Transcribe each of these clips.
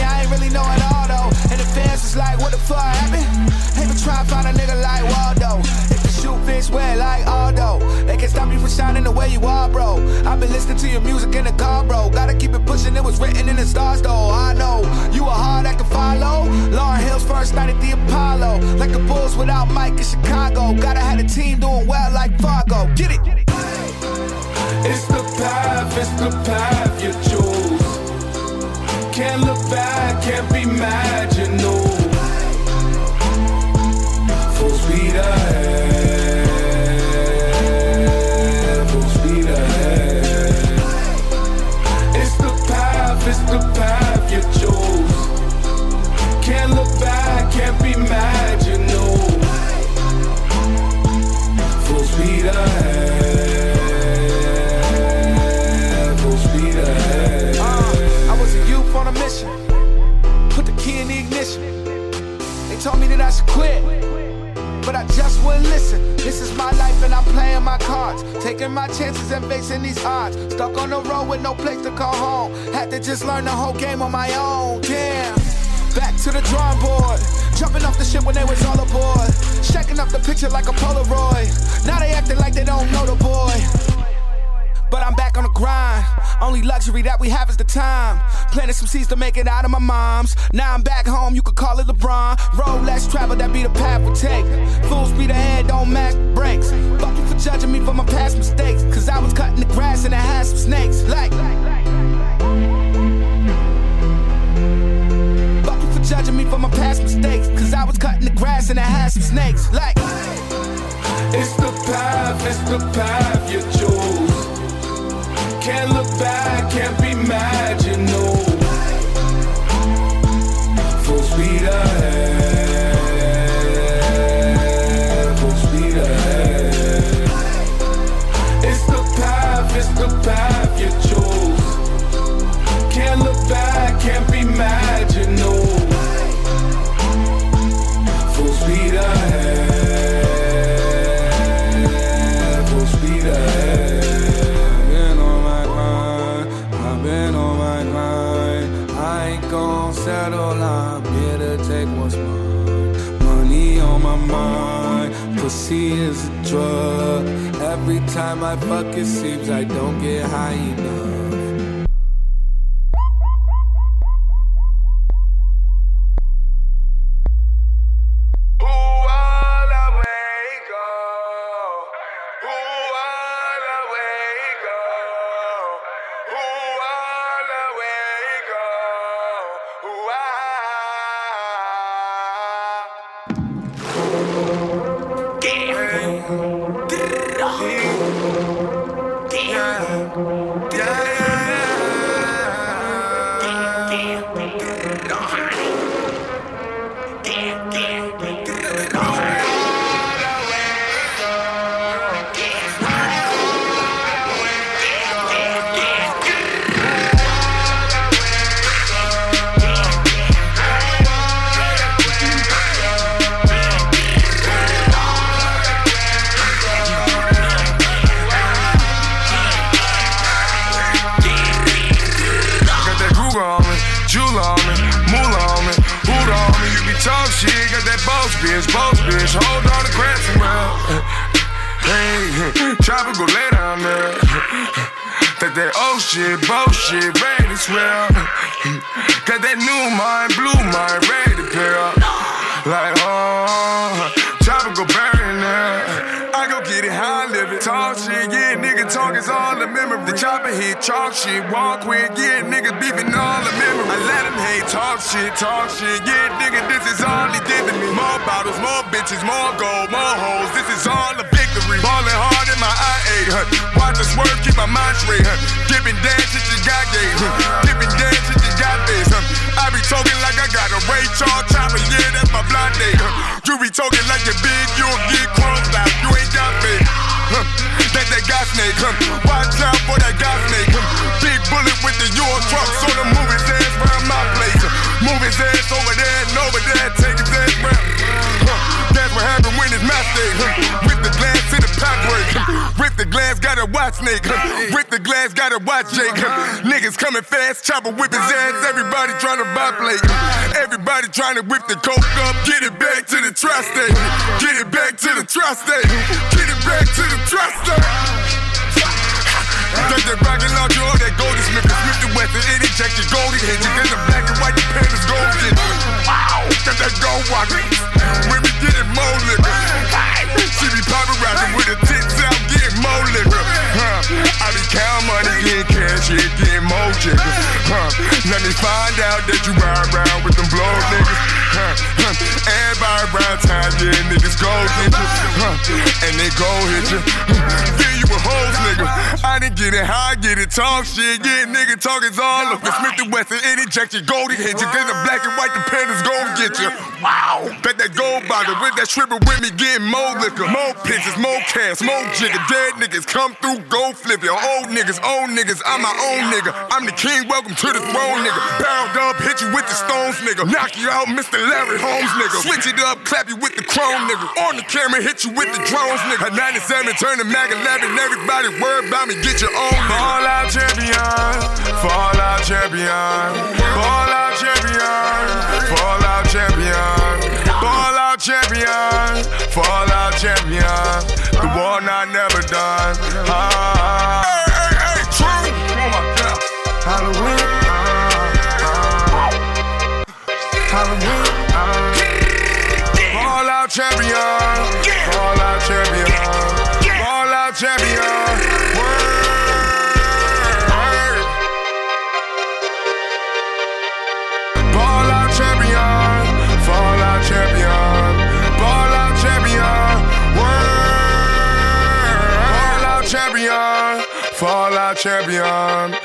I ain't really know it all though. And the fans is like, what the fuck happened? Hey, been try to find a nigga like Waldo. If the shoot fits well like Aldo, they can stop you from shining the way you are, bro. I've been listening to your music in the car, bro. Gotta keep it pushing, it was written in the stars though. I know you a hard act to follow. Lauryn Hill's first night at the Apollo, like the Bulls without Mike in Chicago. Gotta have a team doing well like Fargo. Get it. It's the path, it's the path you choose. Can't look back, can't be mad, you know. Full speed ahead, full speed ahead. It's the path, it's the path you choose. Can't look back, can't be mad, you know. Full speed ahead, ignition. They told me that I should quit. But I just wouldn't listen. This is my life and I'm playing my cards. Taking my chances and facing these odds. Stuck on the road with no place to call home. Had to just learn the whole game on my own. Damn. Back to the drawing board. Jumping off the ship when they was all aboard. Shaking up the picture like a Polaroid. Now they acting like they don't know the boy. But I'm back on the grind. Only luxury that we have is the time. Planted some seeds to make it out of my mom's. Now I'm back home, you could call it LeBron. Road less travel, that be the path we take. Full speed ahead, don't match brakes. Fuck you for judging me for my past mistakes. Cause I was cutting the grass and I had some snakes. Like, fuck you for judging me for my past mistakes. Cause I was cutting the grass and I had some snakes. Like, It's the path, it's the path you choose. Can't look back, can't be mad, you know. Full speed ahead, Traffic go lay down there. That that oh shit, bullshit, ready to swell. Got that new mind, blue mind, ready Talk shit, yeah, nigga talk is all the memory. The chopper hit, chalk shit, walk with, yeah, nigga beefing all the memory. I let him hate, talk shit, talk shit, yeah, nigga, this is all he did to me. More bottles, more bitches, more gold, more hoes, this is all the victory. Ballin' hard in my I-8, huh? Watch the swerve, keep my mind straight, huh? Dipping dance, shit you got gay, huh? Dipping dance, shit you got face, huh? I be talking like I got a Ray Charles chopper, yeah, that's my blind nigga. You be talking like you're big, you'll get crossed out. You ain't got me. Huh. That that gas snake, huh? Watch out for that gas snake. Huh? Big bullet with the Euro truck, so the movie's ass round my place. Move his ass over there and over there, take his ass round. Huh. That's what happened when it's my state. Huh? Rip the glass to the pop break. Huh? Rip the glass, gotta watch. Huh? Rip the glass, gotta watch Jake. Uh-huh. Niggas coming fast, chopper whip his ass. Uh-huh. Everybody trying to buy plate. Everybody trying to whip the coke up, get it back to the tri-state. Get it back to the tri-state. Get it back to the tri-state. Take that rocket launcher or that golden Smith and Smith and Wesson. It inject your golden hinges. Then the black and white, the pandas golden. Wow, got that gold watch. Women getting more liquor. Yeah, getting more jigger. Huh. Let me find out that you ride around with them blow niggas. Huh. Everybody around time, yeah, niggas go get you. Huh. And they go hit you. Then you a hoes, nigga. I didn't get it, how I get it, talk shit, yeah, nigga talk is all up. The Smith and Wesson, it inject your goldie hit you. Then the black and white, the pandas gon' get you. Wow, bet that gold bottle with that stripper with me, getting more liquor, more pictures, more cash, more jigger. Dead niggas come through, go flip your old niggas, old niggas. I'm my own nigga. I'm the king, welcome to the throne, nigga. Bound up, hit you with the stones, nigga. Knock you out, Mr. Larry Holmes, nigga. Switch it up, clap you with the chrome, nigga. On the camera, hit you with the drones, nigga. A 97, turn to Mag 11, everybody word about me, get your own. Fall out champion, fall out champion, fall out champion, fall out champion, fall out champion, fall out champion. The war champion.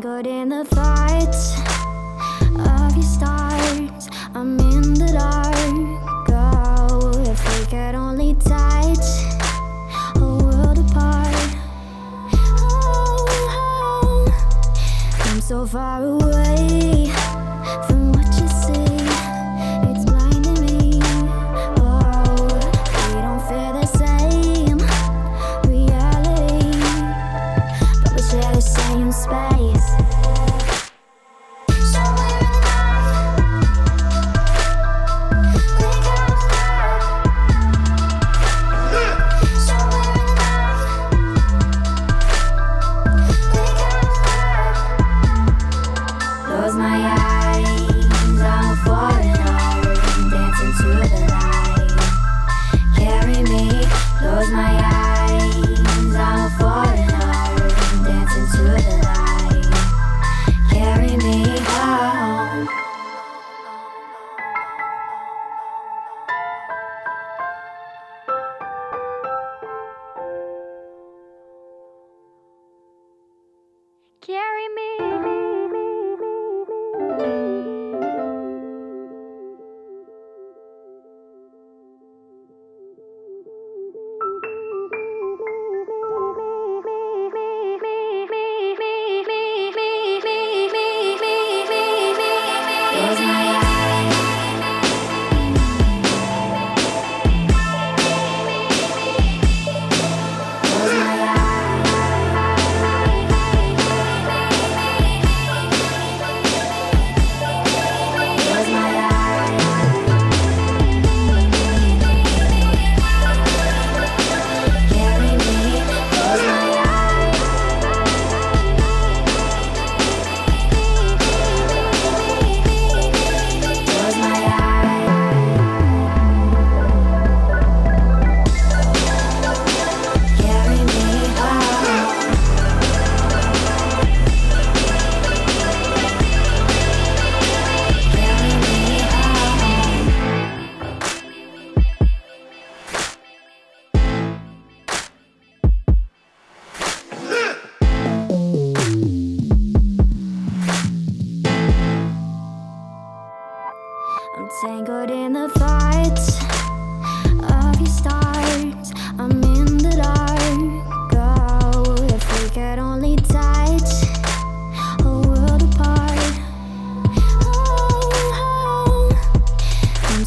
Good in the fight, of your stars. I'm in the dark. Oh, if we could only touch a world apart. Oh, oh. I'm so far away.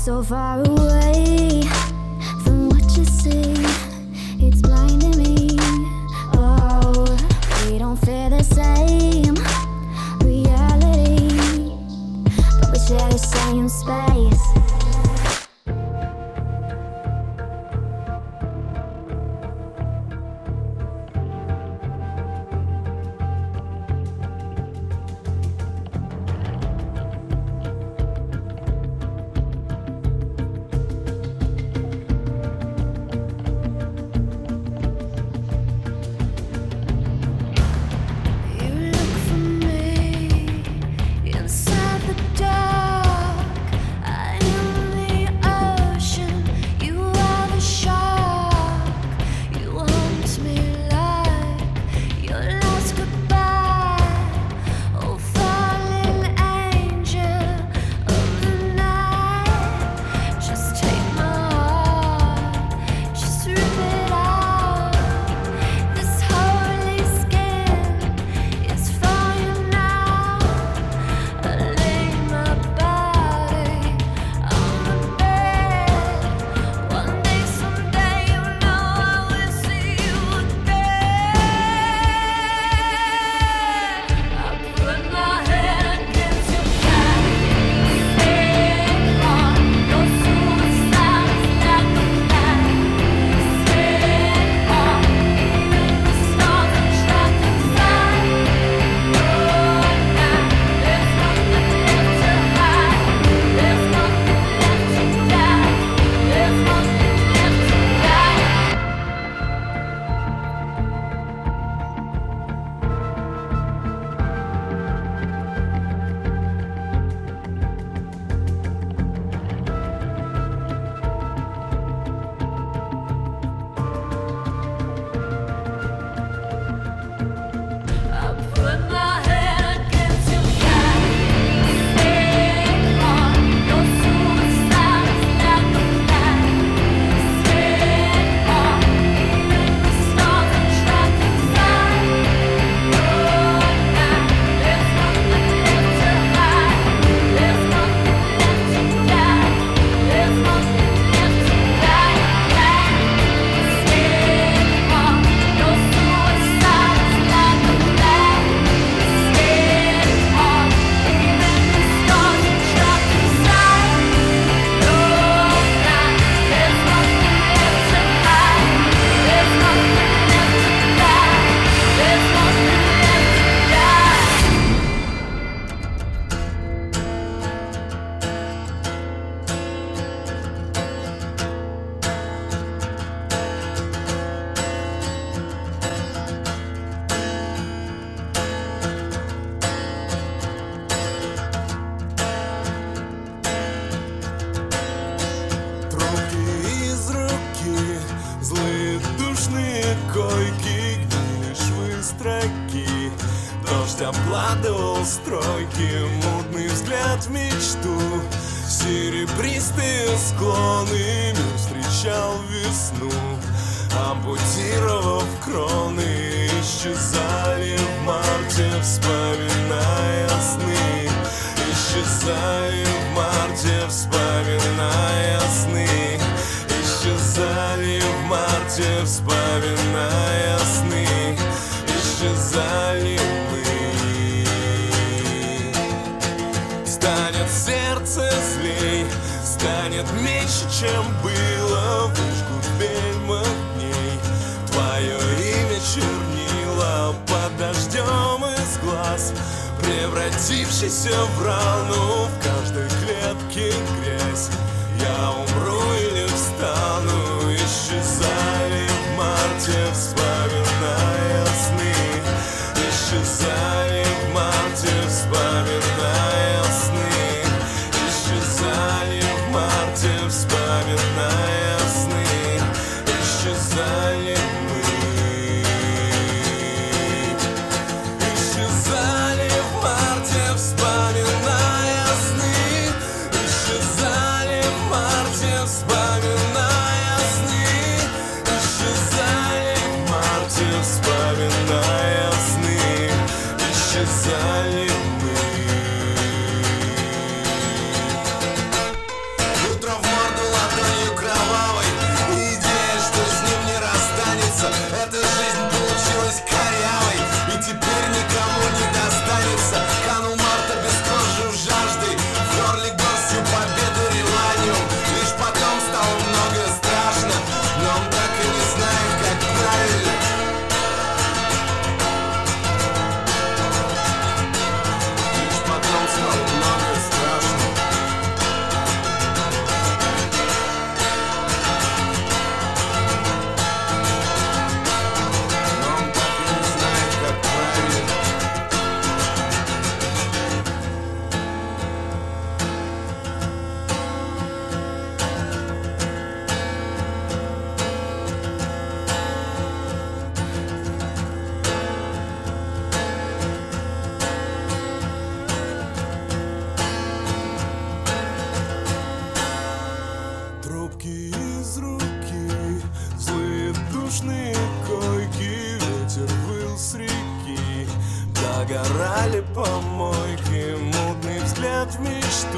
so far away from what you see. без глаз Превратившийся в рану. В каждой клетке грязь. Я умру или встану.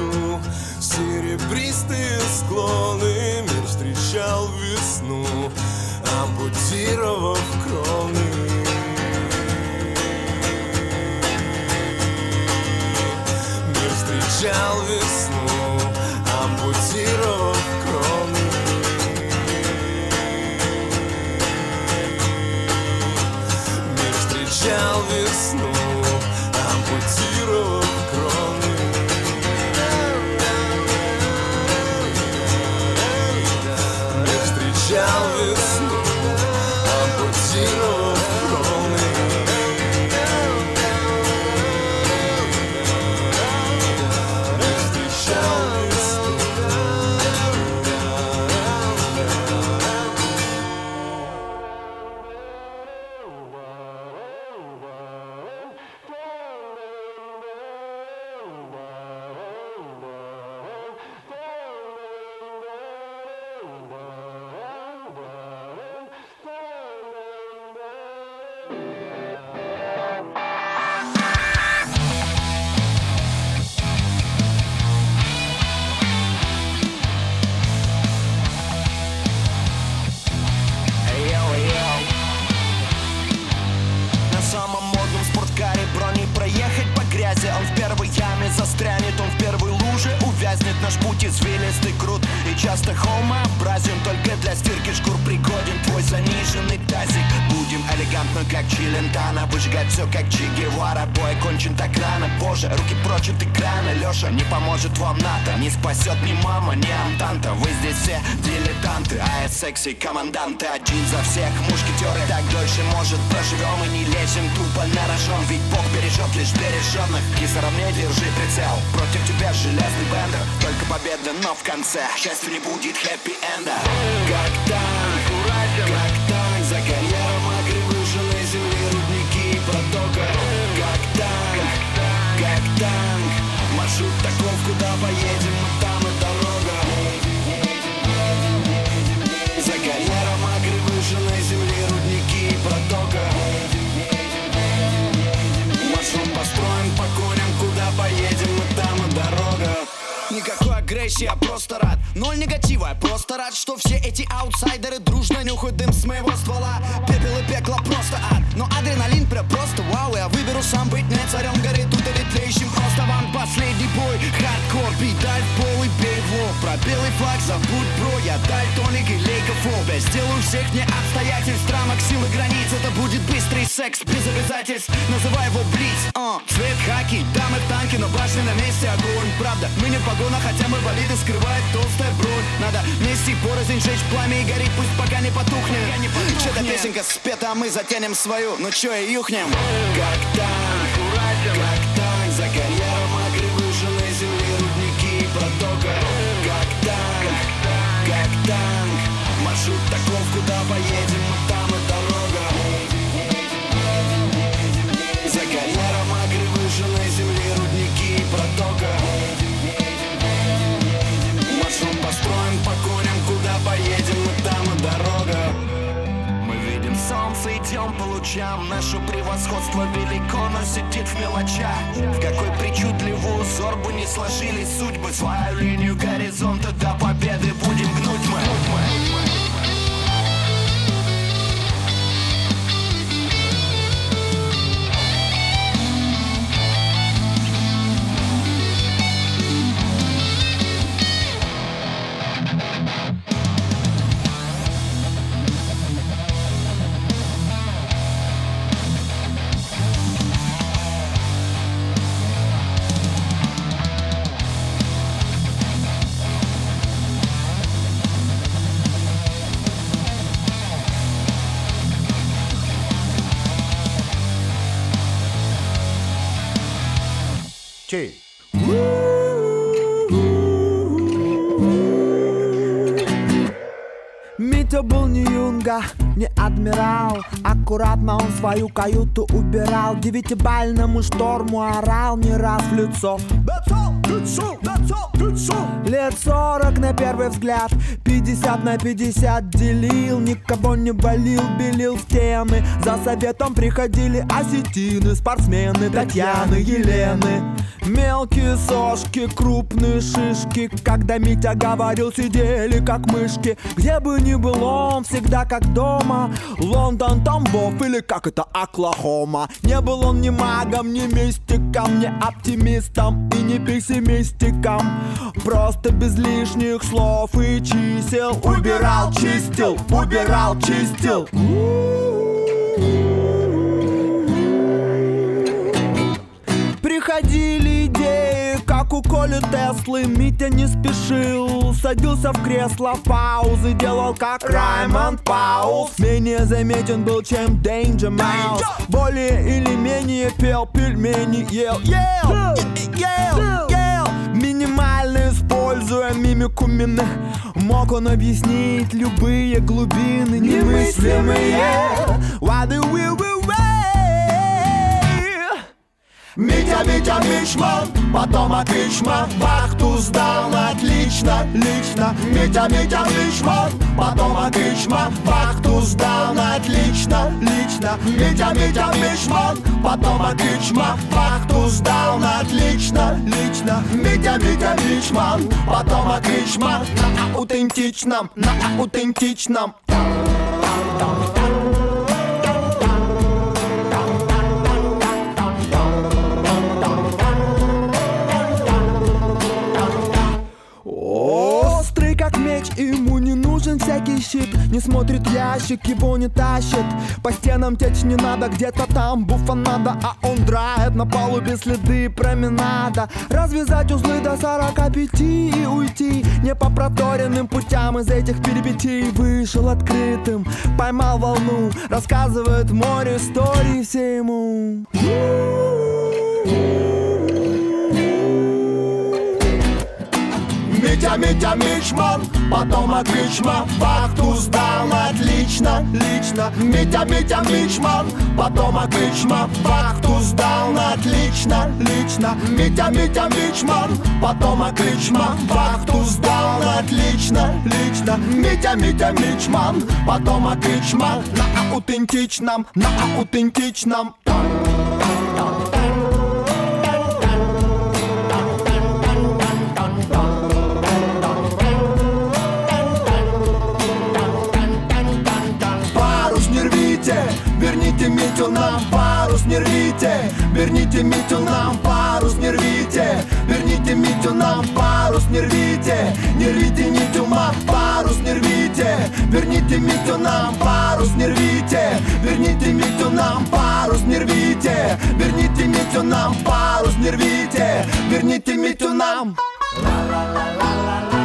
весну Серебристые склоны Мир встречал весну Ампутировав кроны. Мир встречал весну. комиксы Команданты а один за всех мушкетеры Так дольше может проживем и не лезем тупо на рожон. Ведь Бог бережет лишь береженных И сравней держи прицел. Против тебя железный бендер Только победа, но в конце. Счастья не будет хэппи-энда. city outside дальтоник и лейкофоб Я сделаю всех не обстоятельств Рамок силы границ. Это будет быстрый секс без обязательств. Называй его блиц. Uh. Цвет хаки, дамы в танке Но башня на месте огонь. Правда, мы не в погонах, хотя мы болиды скрывает толстая бронь. Надо вместе порознь жечь пламя и гореть Пусть пока не потухнет. Что-то песенка спета, а мы затянем свою. Ну чё и юхнем. Как танк, как куда поедем там и дорога. За карьером акры выжженной земли Рудники и протока. Маршрут построим, покурим, куда поедем, мы там и дорога. Мы видим солнце, идем по лучам Наше превосходство велико, но сидит в мелочах. В какой причудливый узор бы не сложились судьбы Свою линию горизонта до победы не адмирал Аккуратно он свою каюту убирал. Девятибальному шторму орал не раз в лицо Лет сорок на первый взгляд. 50 на 50 делил Никого не валил, белил в темы. За советом приходили осетины Спортсмены Татьяны, Елены. Мелкие сошки, крупные шишки. Когда Митя говорил, сидели как мышки. Где бы ни был он, всегда как дома. Лондон, Тамбов или как это Оклахома. Не был он ни магом, ни мистиком Ни оптимистом и не пессимистиком Просто без лишних слов и чисел. Убирал, чистил, убирал, чистил. Приходили идеи, как у Коли Теслы. Митя не спешил, садился в кресло Паузы делал как Раймонд Паулс Менее заметен был, чем Danger Mouse. Более или менее пел пельмени Ел, ел, ел, ел используя мимику мины Мог он объяснить любые глубины немыслимые Why do we away? Митя, Митя, Мичман, потомок Мичман Вахту сдал отлично, лично. Митя, Митя, Мичман, потомок Мичман Вахту сдал отлично, лично. Митя, Митя, Мичман, потомок Мичман Вахту сдал отлично, лично. Митя, Митя, Мичман, потомок Мичман На аутентичном, на аутентичном нужен всякий щит Не смотрит ящик, его не тащит. По стенам течь не надо, где-то там буфа надо А он драет на палубе следы променада. Развязать узлы до 45 и уйти. Не по проторенным путям из этих перипетий Вышел открытым, поймал волну Рассказывает море истории все ему Митя, Митя, Мичман, потомок Мичма Вахту сдал отлично, лично. Митя, Митя, Мичман, потомок Мичма Вахту сдал отлично, лично. Митя, Митя, Мичман, потомок Мичма Вахту сдал отлично, лично. Митя, Митя, Мичман, потомок Мичма На аутентичном, на аутентичном верните Митю нам парус, не рвите, верните Митю нам парус, не рвите, верните Митю нам парус, не рвите, не рвите нитю мат парус, не рвите, верните Митю нам парус, не рвите, верните Митю нам парус, не рвите, верните Митю нам парус, не рвите, верните Митю нам. La la la la la la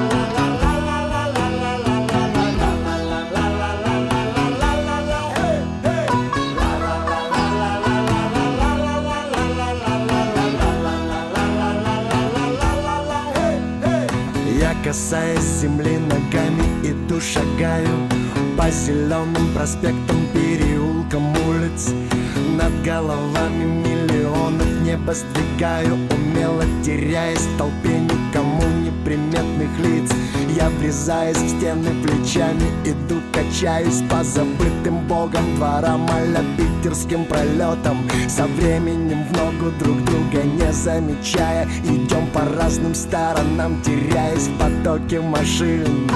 касаясь земли ногами иду шагаю По зеленым проспектам, переулкам улиц. Над головами миллионов небо сдвигаю Умело теряясь в толпе никому неприметных лиц Я врезаясь в стены плечами Иду, качаюсь по забытым богом дворам а питерским пролетам. Со временем в ногу друг друга не замечая Идем по разным сторонам, теряясь в потоке машин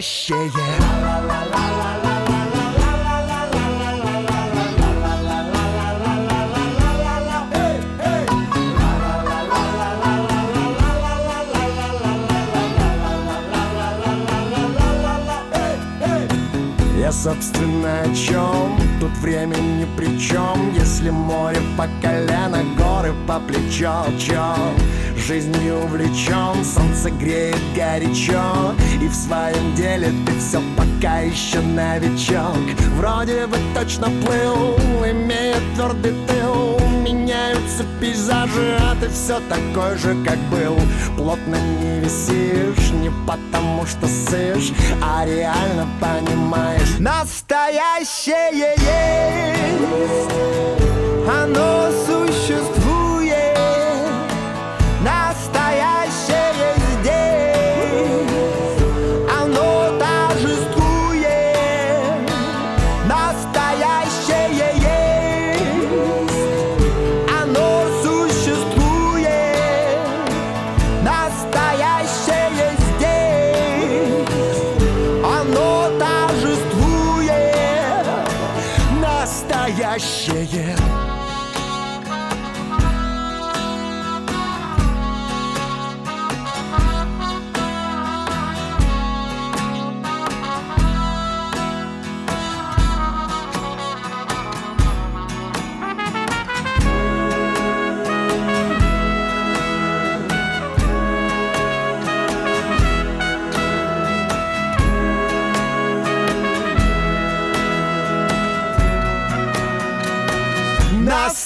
Настоящее Я, собственно, о чем? Тут время ни при чем Если море по колено, горы по плечо Чё? Жизнью увлечен, солнце греет горячо И в своем деле ты все пока еще новичок. Вроде бы точно плыл, имея твердый тыл Меняются пейзажи, а ты все такой же, как был. Плотно не висишь, не потому что сышь А реально понимаешь. Настоящее есть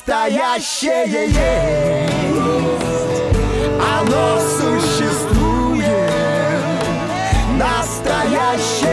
настоящее есть, оно существует, настоящее.